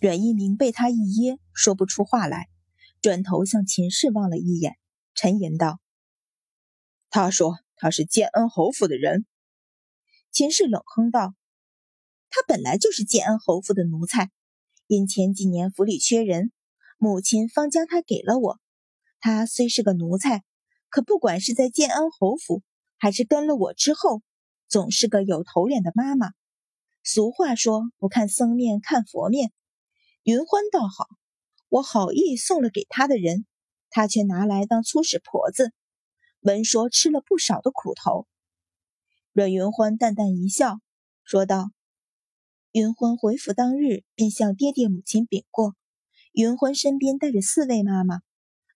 阮一鸣被他一噎，说不出话来，转头向秦氏望了一眼，沉吟道：“他说他是建安侯府的人。”秦氏冷哼道：“他本来就是建安侯府的奴才，因前几年府里缺人，母亲方将他给了我。他虽是个奴才，可不管是在建安侯府，还是跟了我之后，总是个有头脸的妈妈。俗话说，不看僧面看佛面。云欢倒好，我好意送了给他的人，他却拿来当粗使婆子，闻说吃了不少的苦头。”阮云欢淡淡一笑，说道：“云欢回府当日，便向爹爹母亲禀过，云欢身边带着四位妈妈。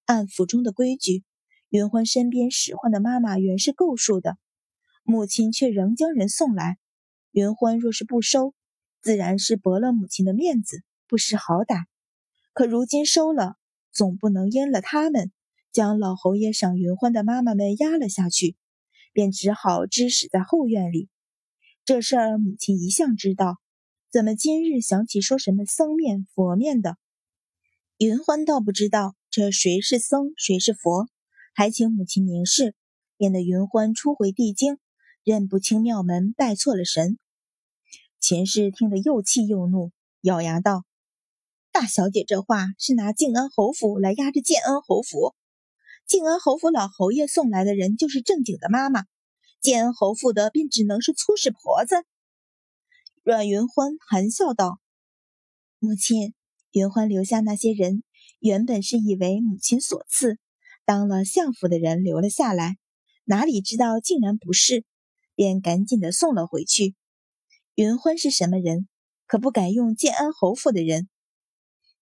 按府中的规矩，云欢身边使唤的妈妈原是够数的，母亲却仍将人送来。云欢若是不收，自然是驳了母亲的面子，不识好歹。可如今收了，总不能淹了他们，将老侯爷赏云欢的妈妈们压了下去。”便只好支使在后院里。这事儿母亲一向知道，怎么今日想起说什么僧面佛面的？云欢倒不知道这谁是僧谁是佛，还请母亲明示，免得云欢初回帝京，认不清庙门，拜错了神。秦氏听得又气又怒，咬牙道：“大小姐这话是拿靖安侯府来压着建安侯府。”靖安侯府老侯爷送来的人就是正经的妈妈，建安侯府的便只能是粗使婆子。阮云欢含笑道：“母亲，云欢留下那些人，原本是以为母亲所赐，当了相府的人留了下来，哪里知道竟然不是，便赶紧的送了回去。云欢是什么人，可不敢用建安侯府的人。”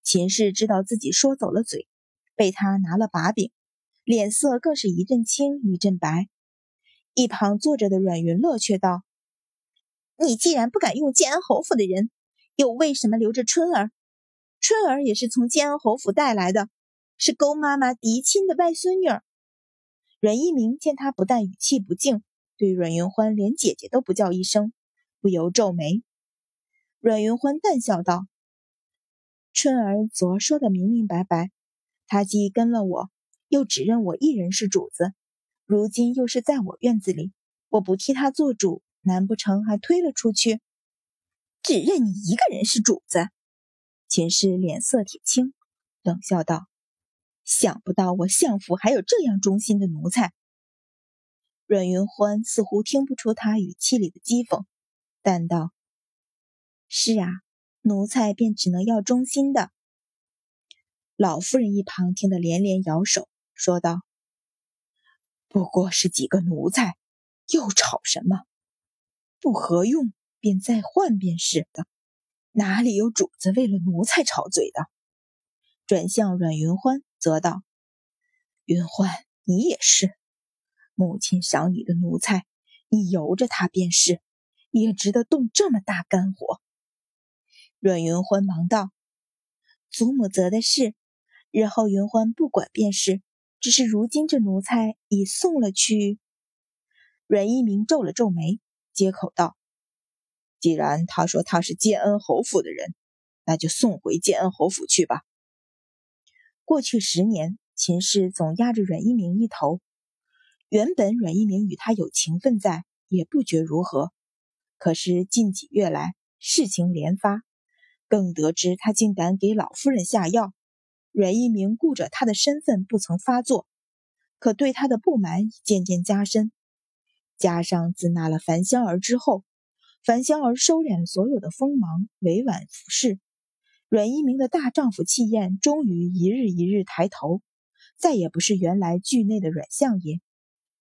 秦氏知道自己说走了嘴，被他拿了把柄。脸色更是一阵青一阵白，一旁坐着的阮云乐却道：“你既然不敢用建安侯府的人，又为什么留着春儿？春儿也是从建安侯府带来的，是勾妈妈嫡亲的外孙女。”阮一鸣见他不但语气不敬，对阮云欢连姐姐都不叫一声，不由皱眉。阮云欢淡笑道：“春儿昨说的明明白白，她既跟了我。”又只认我一人是主子，如今又是在我院子里，我不替他做主，难不成还推了出去？只认你一个人是主子？秦氏脸色铁青，冷笑道：“想不到我相府还有这样忠心的奴才。”阮云欢似乎听不出他语气里的讥讽，淡道：“是啊，奴才便只能要忠心的。”老夫人一旁听得连连摇手。说道：“不过是几个奴才，又吵什么？不合用便再换便是的，哪里有主子为了奴才吵嘴的？”转向阮云欢，则道：“云欢，你也是，母亲赏你的奴才，你由着他便是，也值得动这么大肝火。”阮云欢忙道：“祖母责的是，日后云欢不管便是。”只是如今这奴才已送了去。阮一鸣皱了皱眉，接口道：“既然他说他是建安侯府的人，那就送回建安侯府去吧。”过去十年，秦氏总压着阮一鸣一头。原本阮一鸣与他有情分在，也不觉如何。可是近几月来，事情连发，更得知他竟敢给老夫人下药。阮一鸣顾着他的身份不曾发作，可对他的不满渐渐加深。加上自纳了樊香儿之后，樊香儿收敛了所有的锋芒，委婉服侍。阮一鸣的大丈夫气焰终于一日一日抬头，再也不是原来惧内的阮相爷，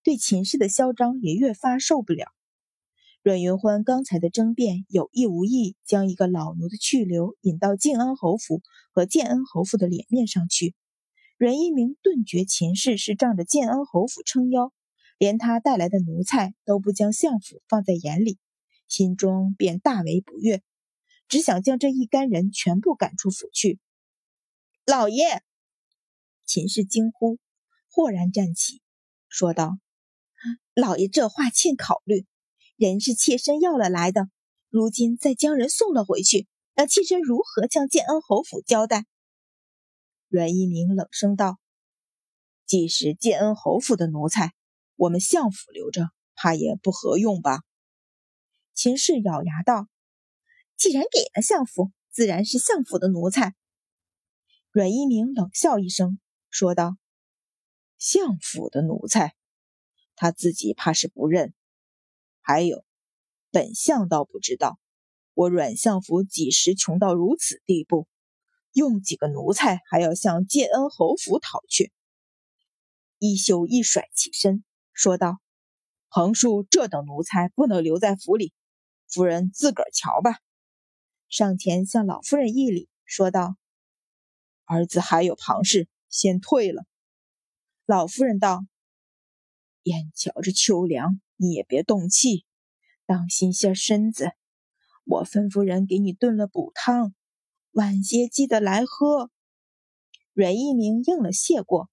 对秦氏的嚣张也越发受不了。阮云欢刚才的争辩，有意无意将一个老奴的去留引到靖安侯府和建安侯府的脸面上去。阮一鸣顿觉秦氏是仗着建安侯府撑腰，连他带来的奴才都不将相府放在眼里，心中便大为不悦，只想将这一干人全部赶出府去。老爷，秦氏惊呼，豁然站起，说道：“老爷这话欠考虑。”人是妾身要了来的，如今再将人送了回去，让妾身如何向建安侯府交代？阮一鸣冷声道：“既是建安侯府的奴才，我们相府留着，怕也不合用吧？”秦氏咬牙道：“既然给了相府，自然是相府的奴才。”阮一鸣冷笑一声，说道：“相府的奴才，他自己怕是不认。还有，本相倒不知道，我阮相府几时穷到如此地步？”用几个奴才还要向建恩侯府讨去？一休一甩起身，说道：“横竖这等奴才不能留在府里，夫人自个儿瞧吧。”上前向老夫人一礼，说道：“儿子还有旁事，先退了。”老夫人道：“眼瞧着秋凉，你也别动气，当心些身子。我吩咐人给你炖了补汤。”晚些记得来喝。阮一鸣应了谢过，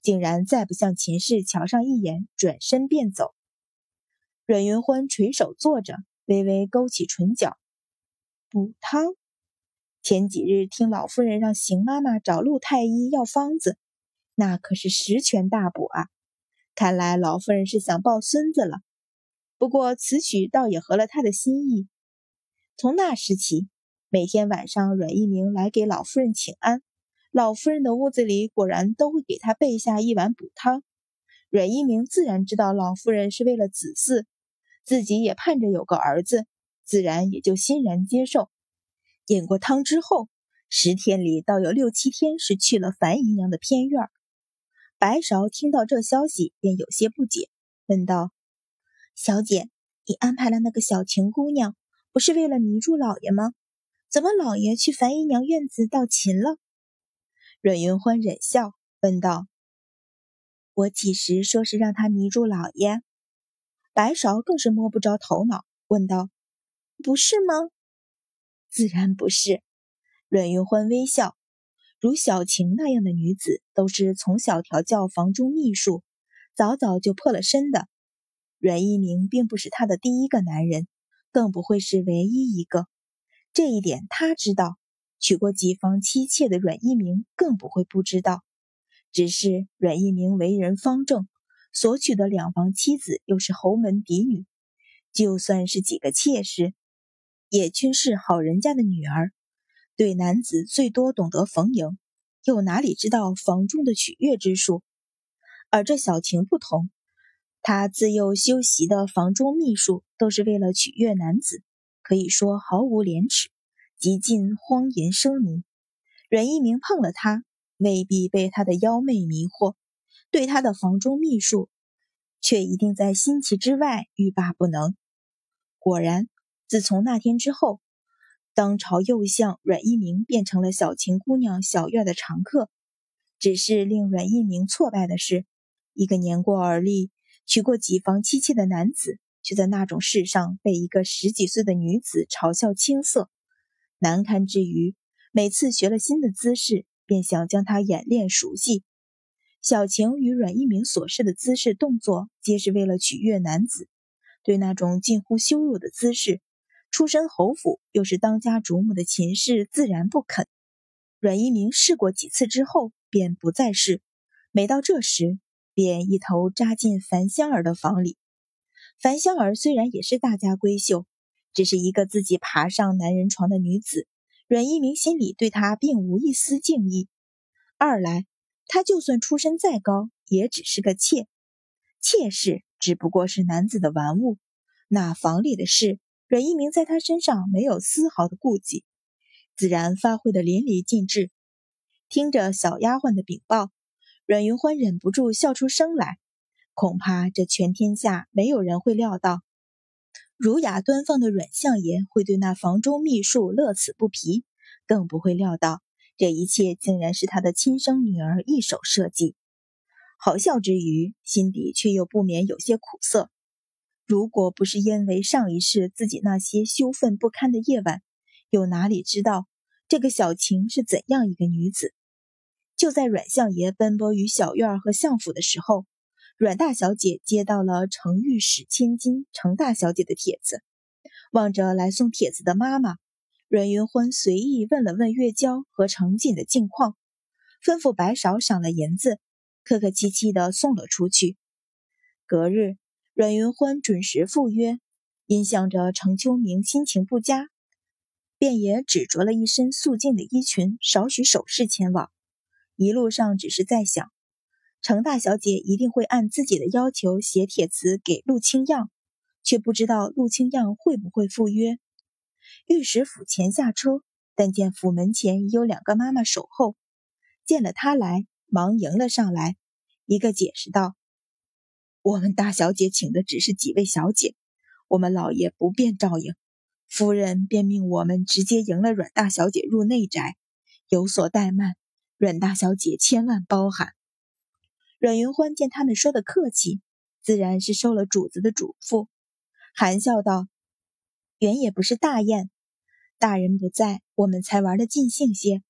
竟然再不向秦氏瞧上一眼，转身便走。阮云欢垂手坐着，微微勾起唇角。补汤，前几日听老夫人让邢妈妈找陆太医要方子，那可是十全大补啊！看来老夫人是想抱孙子了。不过此曲倒也合了她的心意。从那时起。每天晚上，阮一鸣来给老夫人请安，老夫人的屋子里果然都会给他备下一碗补汤。阮一鸣自然知道老夫人是为了子嗣，自己也盼着有个儿子，自然也就欣然接受。饮过汤之后，十天里倒有六七天是去了樊姨娘的偏院儿。白芍听到这消息，便有些不解，问道：“小姐，你安排了那个小晴姑娘，不是为了迷住老爷吗？”怎么，老爷去樊姨娘院子盗琴了？阮云欢忍笑问道：“我几时说是让他迷住老爷？”白芍更是摸不着头脑，问道：“不是吗？”“自然不是。”阮云欢微笑：“如小晴那样的女子，都是从小调教房中秘术，早早就破了身的。阮一鸣并不是她的第一个男人，更不会是唯一一个。”这一点他知道，娶过几房妻妾的阮一鸣更不会不知道。只是阮一鸣为人方正，所娶的两房妻子又是侯门嫡女，就算是几个妾室，也均是好人家的女儿，对男子最多懂得逢迎，又哪里知道房中的取悦之术？而这小晴不同，她自幼修习的房中秘术，都是为了取悦男子。可以说毫无廉耻，极尽荒淫奢靡。阮一鸣碰了她，未必被她的妖媚迷惑，对她的房中秘术，却一定在心奇之外，欲罢不能。果然，自从那天之后，当朝右相阮一鸣变成了小晴姑娘小院的常客。只是令阮一鸣挫败的是，一个年过而立、娶过几房妻妾的男子。却在那种事上被一个十几岁的女子嘲笑青涩，难堪之余，每次学了新的姿势，便想将它演练熟悉。小晴与阮一鸣所示的姿势动作，皆是为了取悦男子。对那种近乎羞辱的姿势，出身侯府又是当家主母的秦氏自然不肯。阮一鸣试过几次之后，便不再试。每到这时，便一头扎进樊香儿的房里。樊香儿虽然也是大家闺秀，只是一个自己爬上男人床的女子，阮一鸣心里对她并无一丝敬意。二来，她就算出身再高，也只是个妾，妾室只不过是男子的玩物。那房里的事，阮一鸣在她身上没有丝毫的顾忌，自然发挥的淋漓尽致。听着小丫鬟的禀报，阮云欢忍不住笑出声来。恐怕这全天下没有人会料到，儒雅端放的阮相爷会对那房中秘术乐此不疲，更不会料到这一切竟然是他的亲生女儿一手设计。好笑之余，心底却又不免有些苦涩。如果不是因为上一世自己那些羞愤不堪的夜晚，又哪里知道这个小晴是怎样一个女子？就在阮相爷奔波于小院和相府的时候。阮大小姐接到了程御史千金程大小姐的帖子，望着来送帖子的妈妈，阮云欢随意问了问月娇和程锦的近况，吩咐白芍赏了银子，客客气气的送了出去。隔日，阮云欢准时赴约，因想着程秋明心情不佳，便也只着了一身素净的衣裙，少许首饰前往。一路上只是在想，程大小姐一定会按自己的要求写帖子给陆清样，却不知道陆清样会不会赴约。御史府前下车，但见府门前已有两个妈妈守候，见了他来，忙迎了上来。一个解释道：“我们大小姐请的只是几位小姐，我们老爷不便照应，夫人便命我们直接迎了阮大小姐入内宅，有所怠慢，阮大小姐千万包涵。”阮云欢见他们说的客气，自然是受了主子的嘱咐，含笑道：“原也不是大宴。”大人不在，我们才玩得尽兴些。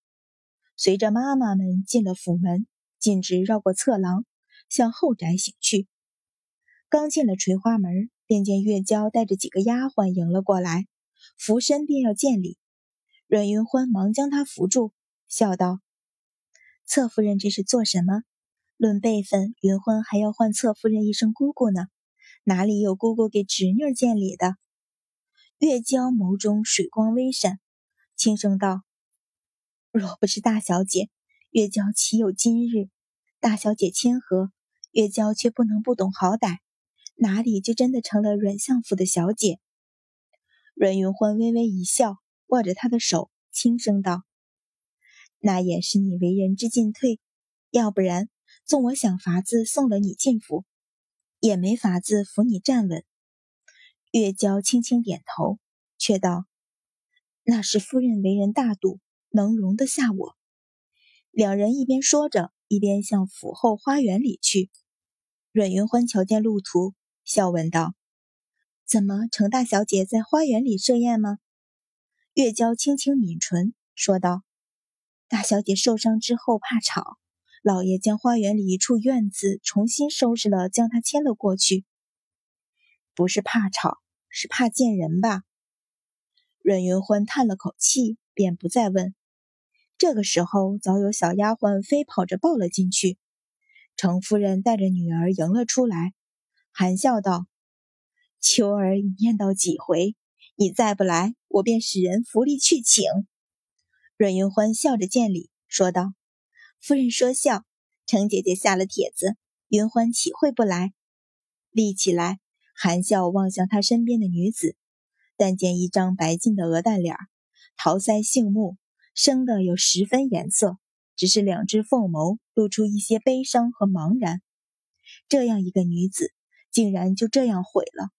随着妈妈们进了府门，径直绕过侧廊，向后宅行去。刚进了垂花门，便见月娇带着几个丫鬟迎了过来，俯身便要见礼。阮云欢忙将她扶住，笑道：“侧夫人这是做什么？论辈分，云欢还要唤侧夫人一声姑姑呢，哪里有姑姑给侄女见礼的？”月娇眸中水光微闪，轻声道：“若不是大小姐，月娇岂有今日？大小姐谦和，月娇却不能不懂好歹，哪里就真的成了阮相府的小姐？”阮云欢微微一笑，握着她的手，轻声道：“那也是你为人之进退，要不然，纵我想法子送了你进府，也没法子扶你站稳。”月娇轻轻点头，却道：“那是夫人为人大度，能容得下我。”两人一边说着，一边向府后花园里去。阮云欢瞧见路途，笑问道：“怎么，程大小姐在花园里设宴吗？”月娇轻轻抿唇，说道：“大小姐受伤之后怕吵，老爷将花园里一处院子重新收拾了，将她迁了过去。”不是怕吵，是怕见人吧？阮云欢叹了口气，便不再问。这个时候，早有小丫鬟飞跑着抱了进去。程夫人带着女儿迎了出来，含笑道：“秋儿已念叨几回，你再不来，我便使人扶力去请。”阮云欢笑着见礼，说道：“夫人说笑，程姐姐下了帖子，云欢岂会不来？”立起来。含笑望向他身边的女子，但见一张白净的鹅蛋脸，桃腮杏目，生的有十分颜色，只是两只凤眸露出一些悲伤和茫然。这样一个女子，竟然就这样毁了。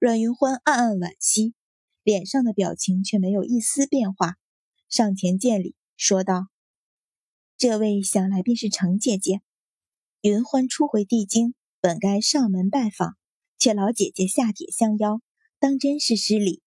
阮云欢暗暗惋惜，脸上的表情却没有一丝变化，上前见礼，说道：“这位想来便是程姐姐。云欢初回帝京，本该上门拜访。”却老姐姐下帖相邀，当真是失礼。